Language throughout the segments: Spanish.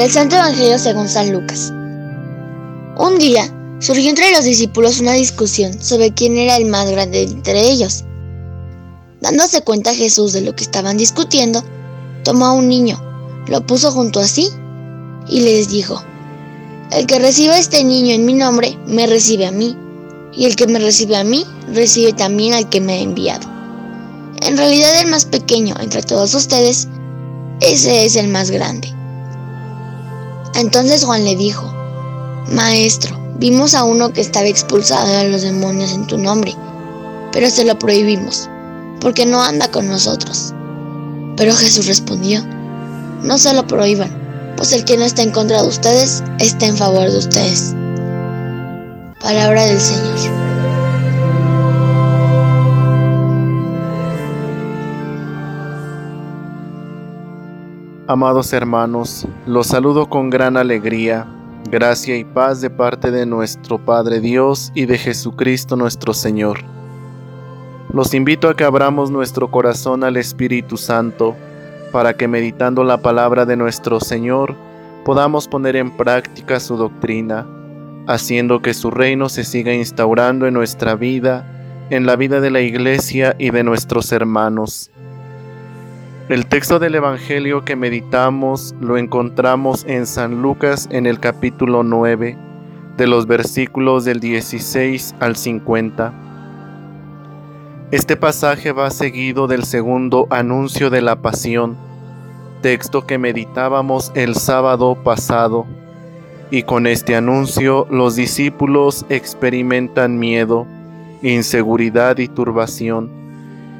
Del Santo Evangelio según San Lucas. Un día surgió entre los discípulos una discusión sobre quién era el más grande entre ellos. Dándose cuenta Jesús de lo que estaban discutiendo, tomó a un niño, lo puso junto a sí y les dijo, El que reciba a este niño en mi nombre, me recibe a mí, y el que me recibe a mí, recibe también al que me ha enviado. En realidad el más pequeño entre todos ustedes, ese es el más grande. Entonces Juan le dijo, Maestro, vimos a uno que estaba expulsado de los demonios en tu nombre, pero se lo prohibimos, porque no anda con nosotros. Pero Jesús respondió, No se lo prohíban, pues el que no está en contra de ustedes está en favor de ustedes. Palabra del Señor. Amados hermanos, los saludo con gran alegría, gracia y paz de parte de nuestro Padre Dios y de Jesucristo nuestro Señor. Los invito a que abramos nuestro corazón al Espíritu Santo, para que meditando la palabra de nuestro Señor, podamos poner en práctica su doctrina, haciendo que su reino se siga instaurando en nuestra vida, en la vida de la Iglesia y de nuestros hermanos. El texto del Evangelio que meditamos lo encontramos en San Lucas en el capítulo 9, de los versículos del 16 al 50. Este pasaje va seguido del segundo anuncio de la pasión, texto que meditábamos el sábado pasado, y con este anuncio los discípulos experimentan miedo, inseguridad y turbación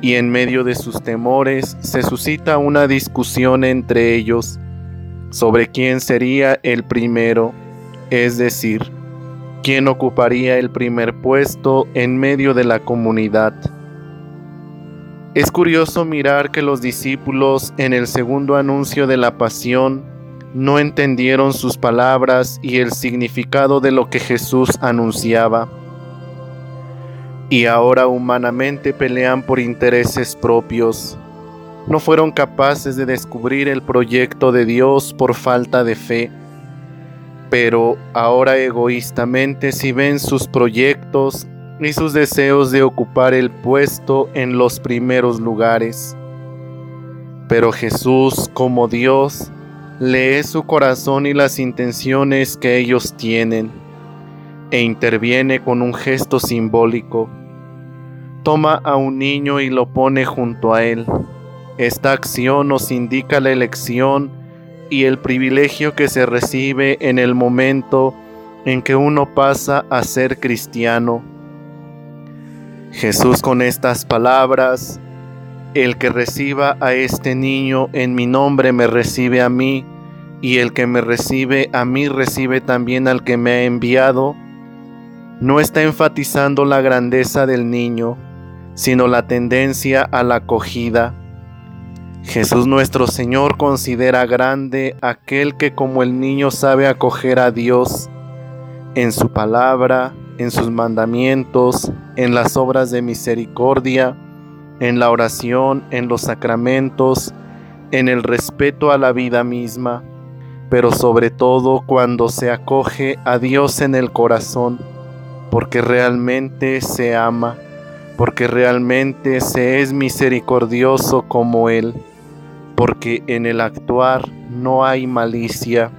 y en medio de sus temores se suscita una discusión entre ellos sobre quién sería el primero, es decir, quién ocuparía el primer puesto en medio de la comunidad. Es curioso mirar que los discípulos en el segundo anuncio de la pasión no entendieron sus palabras y el significado de lo que Jesús anunciaba y ahora humanamente pelean por intereses propios. No fueron capaces de descubrir el proyecto de Dios por falta de fe, pero ahora egoístamente si ven sus proyectos y sus deseos de ocupar el puesto en los primeros lugares. Pero Jesús, como Dios, lee su corazón y las intenciones que ellos tienen e interviene con un gesto simbólico toma a un niño y lo pone junto a él. Esta acción nos indica la elección y el privilegio que se recibe en el momento en que uno pasa a ser cristiano. Jesús con estas palabras, el que reciba a este niño en mi nombre me recibe a mí, y el que me recibe a mí recibe también al que me ha enviado, no está enfatizando la grandeza del niño, sino la tendencia a la acogida. Jesús nuestro Señor considera grande aquel que como el niño sabe acoger a Dios en su palabra, en sus mandamientos, en las obras de misericordia, en la oración, en los sacramentos, en el respeto a la vida misma, pero sobre todo cuando se acoge a Dios en el corazón, porque realmente se ama porque realmente se es misericordioso como Él, porque en el actuar no hay malicia.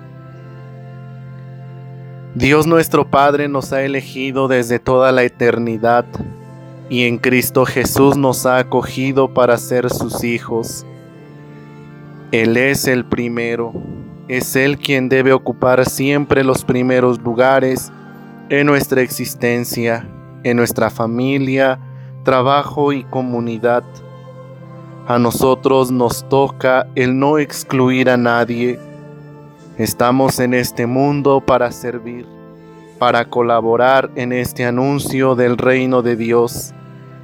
Dios nuestro Padre nos ha elegido desde toda la eternidad y en Cristo Jesús nos ha acogido para ser sus hijos. Él es el primero, es Él quien debe ocupar siempre los primeros lugares en nuestra existencia, en nuestra familia, trabajo y comunidad. A nosotros nos toca el no excluir a nadie. Estamos en este mundo para servir, para colaborar en este anuncio del reino de Dios,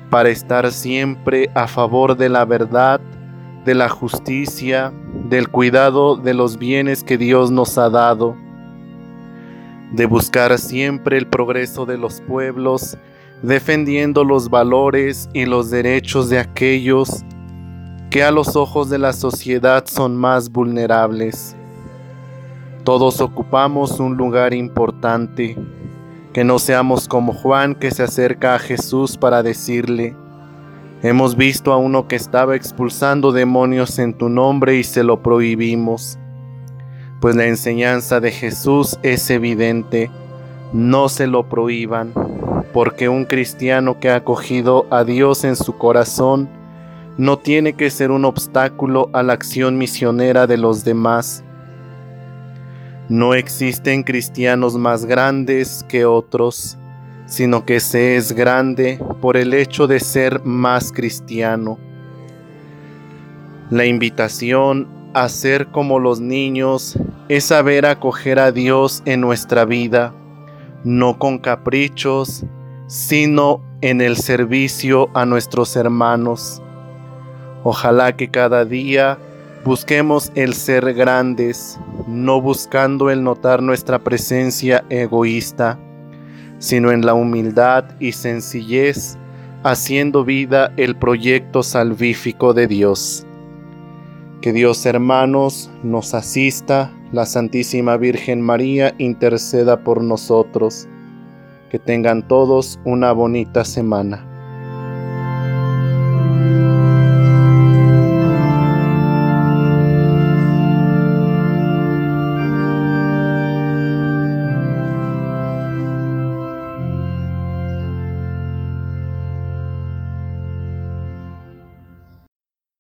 para estar siempre a favor de la verdad, de la justicia, del cuidado de los bienes que Dios nos ha dado, de buscar siempre el progreso de los pueblos defendiendo los valores y los derechos de aquellos que a los ojos de la sociedad son más vulnerables. Todos ocupamos un lugar importante, que no seamos como Juan que se acerca a Jesús para decirle, hemos visto a uno que estaba expulsando demonios en tu nombre y se lo prohibimos. Pues la enseñanza de Jesús es evidente, no se lo prohíban, porque un cristiano que ha acogido a Dios en su corazón no tiene que ser un obstáculo a la acción misionera de los demás. No existen cristianos más grandes que otros, sino que se es grande por el hecho de ser más cristiano. La invitación a ser como los niños es saber acoger a Dios en nuestra vida, no con caprichos, sino en el servicio a nuestros hermanos. Ojalá que cada día Busquemos el ser grandes, no buscando el notar nuestra presencia egoísta, sino en la humildad y sencillez, haciendo vida el proyecto salvífico de Dios. Que Dios hermanos nos asista, la Santísima Virgen María interceda por nosotros. Que tengan todos una bonita semana.